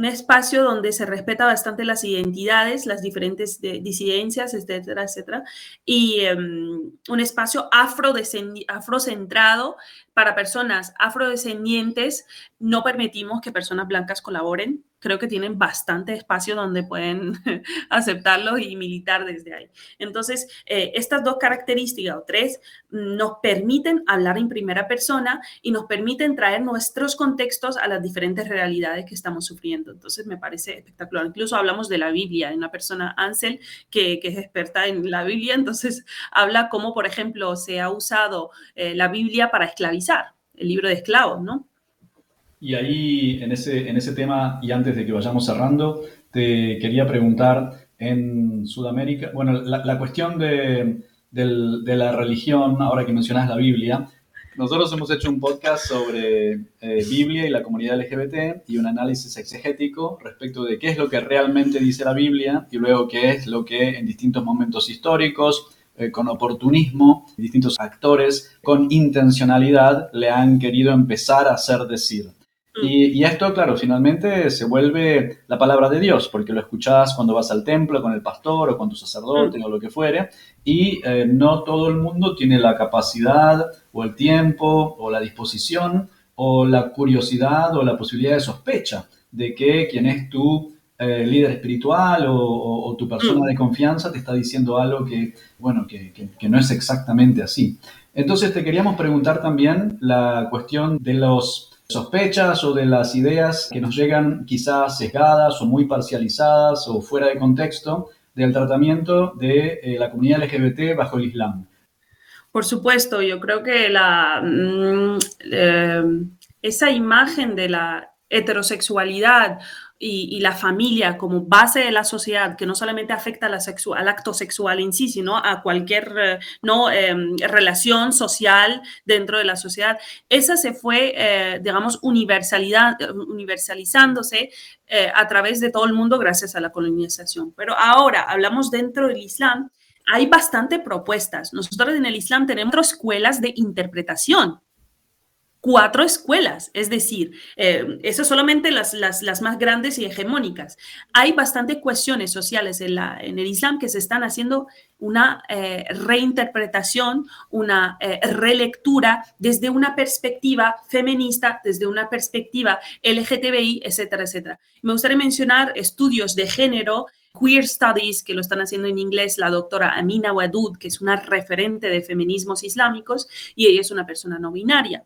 espacio donde se respeta bastante las identidades, las diferentes disidencias, etcétera, etcétera. Y em, un espacio afrocentrado para personas afrodescendientes. No permitimos que personas blancas colaboren creo que tienen bastante espacio donde pueden aceptarlo y militar desde ahí. Entonces, eh, estas dos características o tres nos permiten hablar en primera persona y nos permiten traer nuestros contextos a las diferentes realidades que estamos sufriendo. Entonces, me parece espectacular. Incluso hablamos de la Biblia, hay una persona, Ansel, que, es experta en la Biblia, entonces habla cómo, por ejemplo, se ha usado eh, la Biblia para esclavizar, el libro de esclavos, ¿no? Y ahí, en ese, en ese tema, y antes de que vayamos cerrando, te quería preguntar, en Sudamérica, bueno, la, cuestión de, la religión, ahora que mencionas la Biblia, nosotros hemos hecho un podcast sobre eh, Biblia y la comunidad LGBT y un análisis exegético respecto de qué es lo que realmente dice la Biblia y luego qué es lo que en distintos momentos históricos, eh, con oportunismo, distintos actores con intencionalidad le han querido empezar a hacer decir. Mm. Y, esto, claro, finalmente se vuelve la palabra de Dios, porque lo escuchás cuando vas al templo con el pastor o con tu sacerdote mm. o lo que fuere, y eh, no todo el mundo tiene la capacidad o el tiempo o la disposición o la curiosidad o la posibilidad de sospecha de que quien es tu eh, líder espiritual o, tu persona mm. de confianza te está diciendo algo que, bueno, que, que no es exactamente así. Entonces te queríamos preguntar también la cuestión de los sospechas o de las ideas que nos llegan quizás sesgadas o muy parcializadas o fuera de contexto del tratamiento de eh, la comunidad LGBT bajo el Islam. Por supuesto, yo creo que la, mm, eh, esa imagen de la heterosexualidad y, la familia como base de la sociedad, que no solamente afecta la al acto sexual en sí, sino a cualquier eh, ¿no? Em, relación social dentro de la sociedad, esa se fue, eh, digamos, universalidad, universalizándose eh, a través de todo el mundo gracias a la colonización. Pero ahora hablamos dentro del Islam. Hay bastante propuestas. Nosotros en el Islam tenemos escuelas de interpretación cuatro escuelas, es decir, eh, eso solamente las, las, más grandes y hegemónicas. Hay bastantes cuestiones sociales en, la, en el Islam que se están haciendo una eh, reinterpretación, una eh, relectura desde una perspectiva feminista, desde una perspectiva LGTBI, etcétera, etcétera. Me gustaría mencionar estudios de género Queer Studies, que lo están haciendo en inglés la doctora Amina Wadud, que es una referente de feminismos islámicos, y ella es una persona no binaria.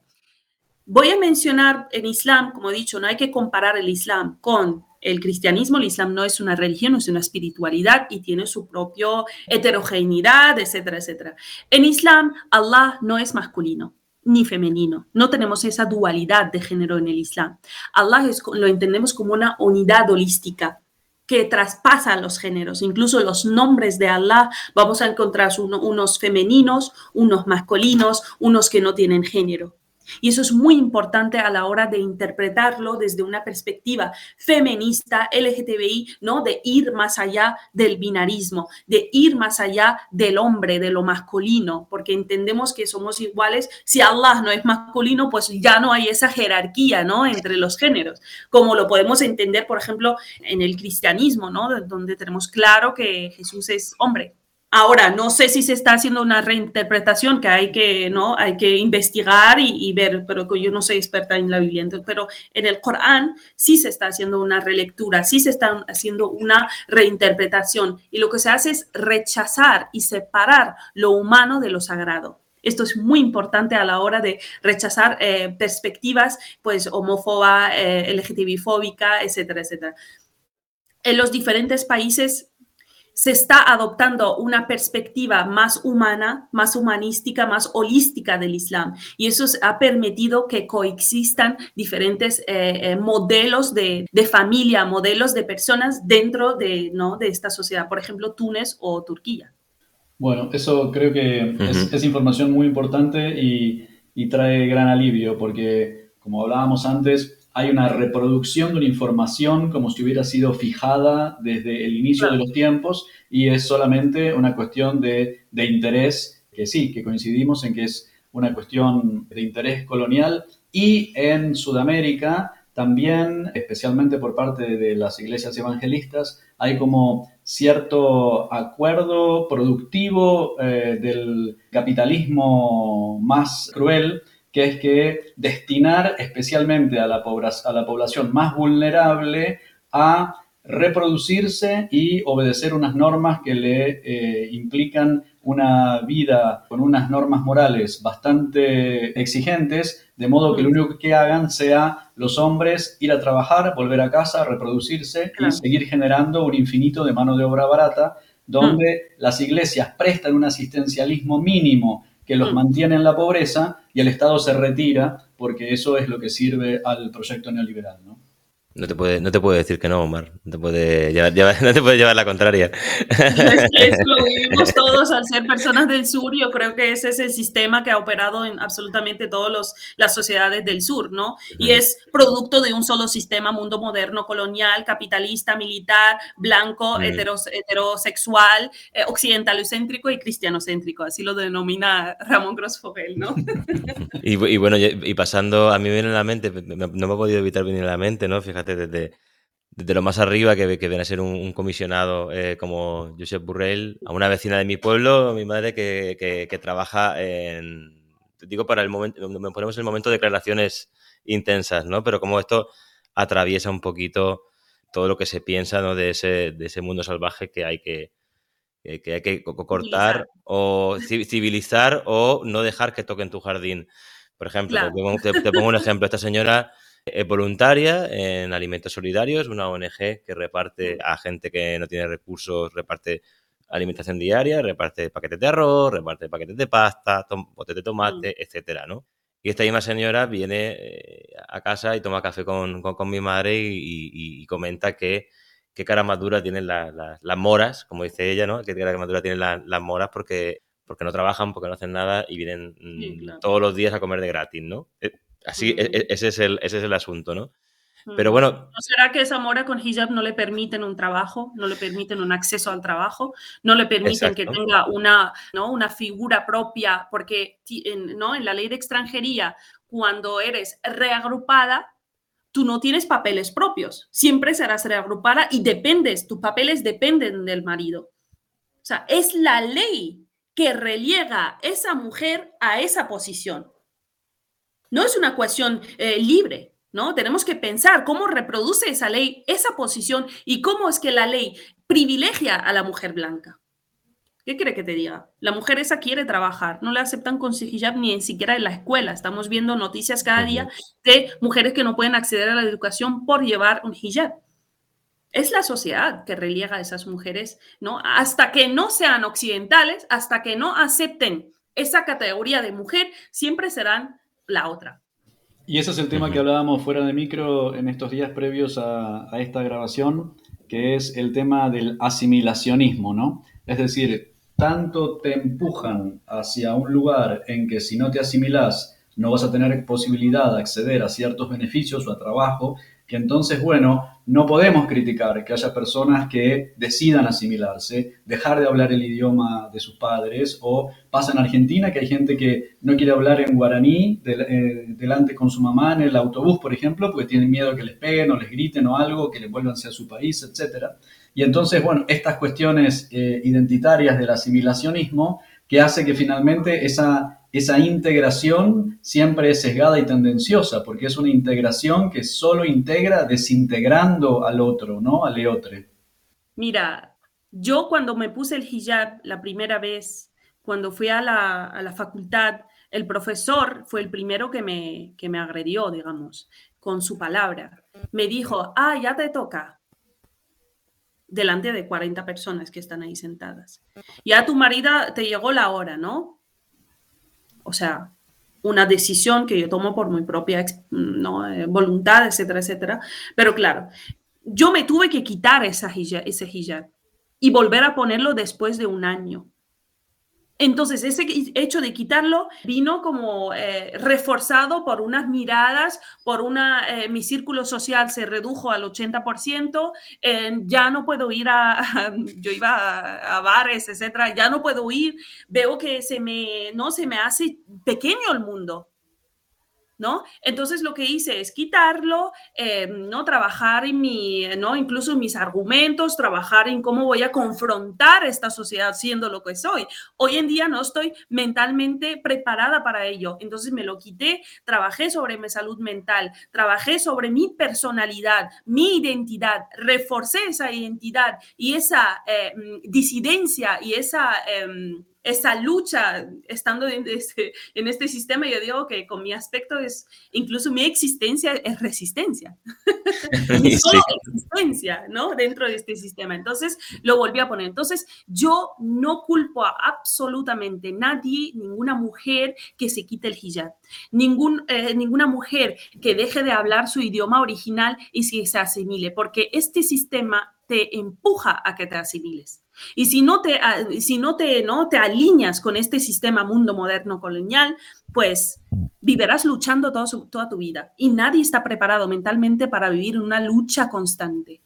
Voy a mencionar en Islam, como he dicho, no hay que comparar el Islam con el cristianismo. El Islam no es una religión, es una espiritualidad y tiene su propia heterogeneidad, etcétera, etcétera. En Islam, Allah no es masculino ni femenino. No tenemos esa dualidad de género en el Islam. Allah lo entendemos como una unidad holística que traspasan los géneros, incluso los nombres de Allah, vamos a encontrar unos femeninos, unos masculinos, unos que no tienen género. Y eso es muy importante a la hora de interpretarlo desde una perspectiva feminista, LGTBI, ¿no? De ir más allá del binarismo, de ir más allá del hombre, de lo masculino, porque entendemos que somos iguales. Si Allah no es masculino, pues ya no hay esa jerarquía, ¿no? Entre los géneros, como lo podemos entender, por ejemplo, en el cristianismo, ¿no? Donde tenemos claro que Jesús es hombre. Ahora, no sé si se está haciendo una reinterpretación que hay que, ¿no? hay que investigar y, ver, pero yo no soy experta en la Biblia, pero en el Corán sí se está haciendo una relectura, sí se está haciendo una reinterpretación y lo que se hace es rechazar y separar lo humano de lo sagrado. Esto es muy importante a la hora de rechazar eh, perspectivas pues homófoba, eh, LGTB fóbica, etcétera, etcétera. En los diferentes países se está adoptando una perspectiva más humana, más humanística, más holística del Islam. Y eso ha permitido que coexistan diferentes eh, eh, modelos de, familia, modelos de personas dentro de, ¿no? de esta sociedad, por ejemplo, Túnez o Turquía. Bueno, eso creo que es, información muy importante y, y trae gran alivio porque, como hablábamos antes, hay una reproducción de una información como si hubiera sido fijada desde el inicio de los tiempos y es solamente una cuestión de, interés, que sí, que coincidimos en que es una cuestión de interés colonial y en Sudamérica también, especialmente por parte de las iglesias evangelistas, hay como cierto acuerdo productivo eh, del capitalismo más cruel que es que destinar especialmente a la, a la población más vulnerable a reproducirse y obedecer unas normas que le eh, implican una vida con unas normas morales bastante exigentes, de modo que lo único que hagan sea los hombres ir a trabajar, volver a casa, reproducirse y seguir generando un infinito de mano de obra barata, donde mm. las iglesias prestan un asistencialismo mínimo que los mm. mantiene en la pobreza y el Estado se retira porque eso es lo que sirve al proyecto neoliberal, ¿no? No te puede, no te puede decir que no, Omar. No te puede llevar, no te puede llevar la contraria. Es que lo vivimos todos al ser personas del sur. Yo creo que ese es el sistema que ha operado en absolutamente todas las sociedades del sur, ¿no? Y es producto de un solo sistema, mundo moderno, colonial, capitalista, militar, blanco, heterosexual, eh, occidentalocéntrico y cristianocéntrico. Así lo denomina Ramón Grossfogel, ¿no? y, bueno, y pasando, a mí viene a la mente, no me ha podido evitar venir a la mente, ¿no? Fíjate desde, lo más arriba, que, que viene a ser un, comisionado eh, como Josep Burrell, a una vecina de mi pueblo, mi madre, que, trabaja en. Digo, para el momento, me ponemos en el momento de declaraciones intensas, ¿no? Pero como esto atraviesa un poquito todo lo que se piensa ¿no? de, ese, de ese mundo salvaje que hay que, que hay que cortar o civilizar o no dejar que toquen tu jardín. Por ejemplo, te, pongo un ejemplo. Esta señora es voluntaria en Alimentos Solidarios, una ONG que reparte a gente que no tiene recursos, reparte alimentación diaria, reparte paquetes de arroz, reparte paquetes de pasta, botes de tomate, mm. etcétera, ¿no? Y esta misma señora viene eh, a casa y toma café con, mi madre y, comenta que qué cara más dura tienen las moras, como dice ella, ¿no? Qué cara más dura tienen las moras porque, porque no trabajan, porque no hacen nada y vienen mm, todos los días a comer de gratis, ¿no? Así, e, e, ese, es el, ese es el asunto, ¿no? Pero bueno. ¿No será que esa mora con hijab no le permiten un trabajo, no le permiten un acceso al trabajo, no le permiten que tenga una, ¿no? una figura propia? Porque en, ¿no? en la ley de extranjería, cuando eres reagrupada, tú no tienes papeles propios, siempre serás reagrupada y dependes, tus papeles dependen del marido. O sea, es la ley que reliega esa mujer a esa posición. No es una cuestión eh, libre, ¿no? Tenemos que pensar cómo reproduce esa ley esa posición y cómo es que la ley privilegia a la mujer blanca. ¿Qué quiere que te diga? La mujer esa quiere trabajar, no la aceptan con hijab ni siquiera en la escuela. Estamos viendo noticias cada día de mujeres que no pueden acceder a la educación por llevar un hijab. Es la sociedad que reliega a esas mujeres, ¿no? Hasta que no sean occidentales, hasta que no acepten esa categoría de mujer, siempre serán la otra. Y ese es el tema que hablábamos fuera de micro en estos días previos a, esta grabación. que es el tema del asimilacionismo, ¿no? Es decir, tanto te empujan hacia un lugar en que si no te asimilas no vas a tener posibilidad de acceder a ciertos beneficios o a trabajo, que entonces, bueno, no podemos criticar que haya personas que decidan asimilarse, dejar de hablar el idioma de sus padres, o pasa en Argentina que hay gente que no quiere hablar en guaraní eh, delante con su mamá en el autobús, por ejemplo, porque tienen miedo que les peguen o les griten o algo, que les vuelvan a su país, etc. Y entonces, bueno, estas cuestiones eh, identitarias del asimilacionismo que hace que finalmente esa esa integración siempre es sesgada y tendenciosa, porque es una integración que solo integra desintegrando al otro, ¿no? Al eotre. Mira, yo cuando me puse el hijab la primera vez, cuando fui a la, facultad, el profesor fue el primero que me, que me agredió, digamos, con su palabra. Me dijo, ah, ya te toca, delante de 40 personas que están ahí sentadas. Ya tu marido te llegó la hora, ¿no? O sea, una decisión que yo tomo por mi propia eh, voluntad, etcétera, etcétera. Pero claro, yo me tuve que quitar esa ese hijab y volver a ponerlo después de un año. Entonces, ese hecho de quitarlo vino como eh, reforzado por unas miradas, por una, eh, mi círculo social se redujo al 80%, ya no puedo ir a, yo iba a, a, bares, etcétera, ya no puedo ir, veo que se me, no, se me hace pequeño el mundo. ¿No? Entonces lo que hice es quitarlo, eh, ¿no? Trabajar en mi, ¿no? Incluso mis argumentos, trabajar en cómo voy a confrontar esta sociedad siendo lo que soy. Hoy en día no estoy mentalmente preparada para ello, entonces me lo quité, trabajé sobre mi salud mental, trabajé sobre mi personalidad, mi identidad, reforcé esa identidad y esa eh, disidencia y esa... Em, esa lucha estando en este, en este sistema, yo digo que con mi aspecto es, incluso mi existencia es resistencia. solo existencia, ¿no? Dentro de este sistema. Entonces, lo volví a poner. Entonces, yo no culpo a absolutamente nadie, ninguna mujer que se quite el hijab, ningún, eh, ninguna mujer que deje de hablar su idioma original y se asimile, porque este sistema te empuja a que te asimiles. Y si no te, ah, si no te, no te alineas con este sistema mundo moderno colonial, pues vivirás luchando toda tu vida. Y nadie está preparado mentalmente para vivir una lucha constante.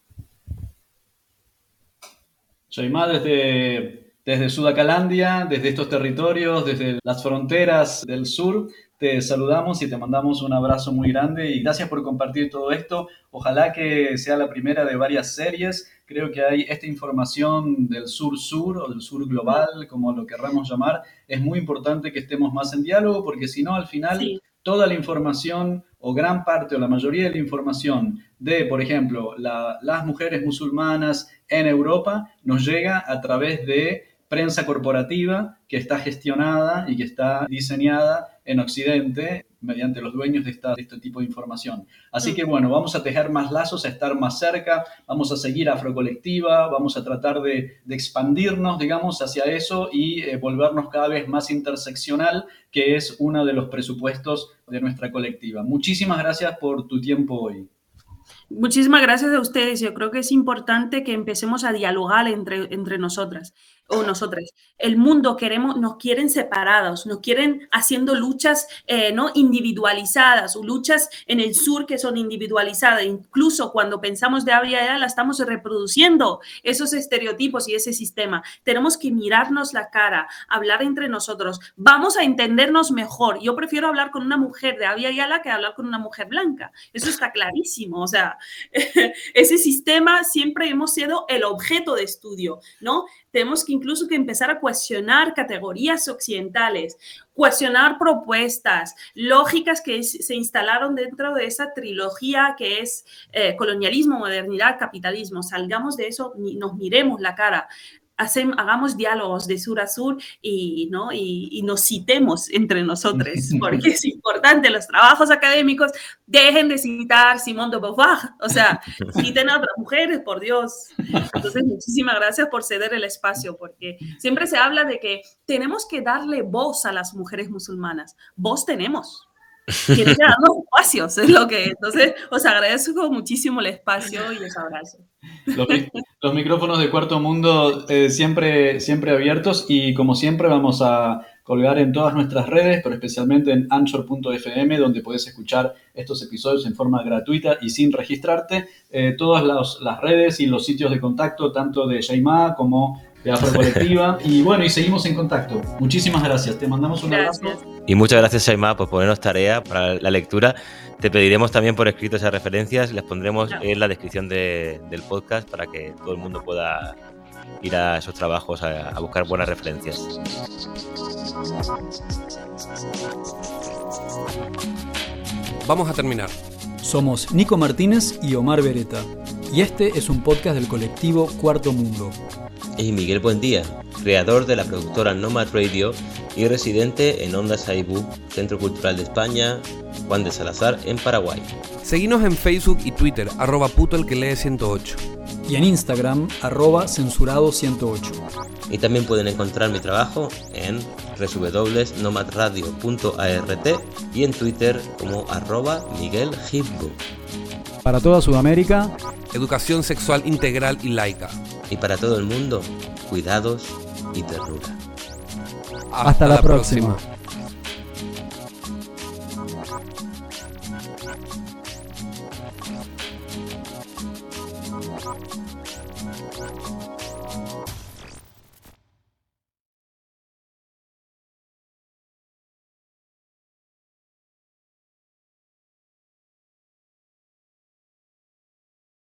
Soy desde, desde Sudacalandia, desde estos territorios, desde las fronteras del sur, te saludamos y te mandamos un abrazo muy grande y gracias por compartir todo esto. Ojalá que sea la primera de varias series. Creo que hay esta información del sur-sur o del sur global, como lo querramos llamar. Es muy importante que estemos más en diálogo porque si no, al final, toda la información o gran parte o la mayoría de la información de, por ejemplo, las mujeres musulmanas en Europa nos llega a través de prensa corporativa que está gestionada y que está diseñada en Occidente mediante los dueños de, esta, este tipo de información. Así que bueno, vamos a tejer más lazos, a estar más cerca, vamos a seguir Afrocolectiva, vamos a tratar de, expandirnos, digamos, hacia eso y eh, volvernos cada vez más interseccional, que es uno de los presupuestos de nuestra colectiva. Muchísimas gracias por tu tiempo hoy. Muchísimas gracias a ustedes. Yo creo que es importante que empecemos a dialogar entre, entre nosotras o nosotros. El mundo queremos, nos quieren separados, nos quieren haciendo luchas eh, no individualizadas o luchas en el sur que son individualizadas. Incluso cuando pensamos de Abya la estamos reproduciendo esos estereotipos y ese sistema. Tenemos que mirarnos la cara, hablar entre nosotros. Vamos a entendernos mejor. Yo prefiero hablar con una mujer de Abya Yala que hablar con una mujer blanca. Eso está clarísimo. O sea, ese sistema siempre hemos sido el objeto de estudio, ¿no? Tenemos que incluso que empezar a cuestionar categorías occidentales, cuestionar propuestas, lógicas que se instalaron dentro de esa trilogía que es eh, colonialismo, modernidad, capitalismo. Salgamos de eso, nos miremos la cara hagamos diálogos de sur a sur y, ¿no? y, nos citemos entre nosotros, porque es importante, los trabajos académicos dejen de citar Simón de Beauvoir, o sea, citen a otras mujeres, por Dios. Entonces, muchísimas gracias por ceder el espacio, porque siempre se habla de que tenemos que darle voz a las mujeres musulmanas. Voz tenemos, que damos espacios, es lo que. Entonces, os agradezco muchísimo el espacio y os abrazo. Los, micrófonos de Cuarto Mundo eh, siempre, siempre abiertos y como siempre vamos a colgar en todas nuestras redes, pero especialmente en anchor.fm, donde puedes escuchar estos episodios en forma gratuita y sin registrarte. Eh, todas las, redes y los sitios de contacto, tanto de Shaima como de Afro Colectiva. y bueno, y seguimos en contacto. Muchísimas gracias. Te mandamos un abrazo. Y muchas gracias, Shaima, por ponernos tarea para la lectura. Te pediremos también por escrito esas referencias, las pondremos en la descripción del podcast para que todo el mundo pueda ir a esos trabajos a buscar buenas referencias. Vamos a terminar. Somos Nico Martínez y Omar Beretta, y este es un podcast del colectivo Cuarto Mundo. Y Miguel Buendía, creador de la productora Nomad Radio y residente en Onda Saibú, Centro Cultural de España, Juan de Salazar, en Paraguay. Seguinos en Facebook y Twitter, arroba puto el que lee 108 y en Instagram arroba censurado108. Y también pueden encontrar mi trabajo en www.nomadradio.art y en Twitter como arroba Miguel Para toda Sudamérica, educación sexual integral y laica. Y para todo el mundo, cuidados y ternura. Hasta, la, próxima.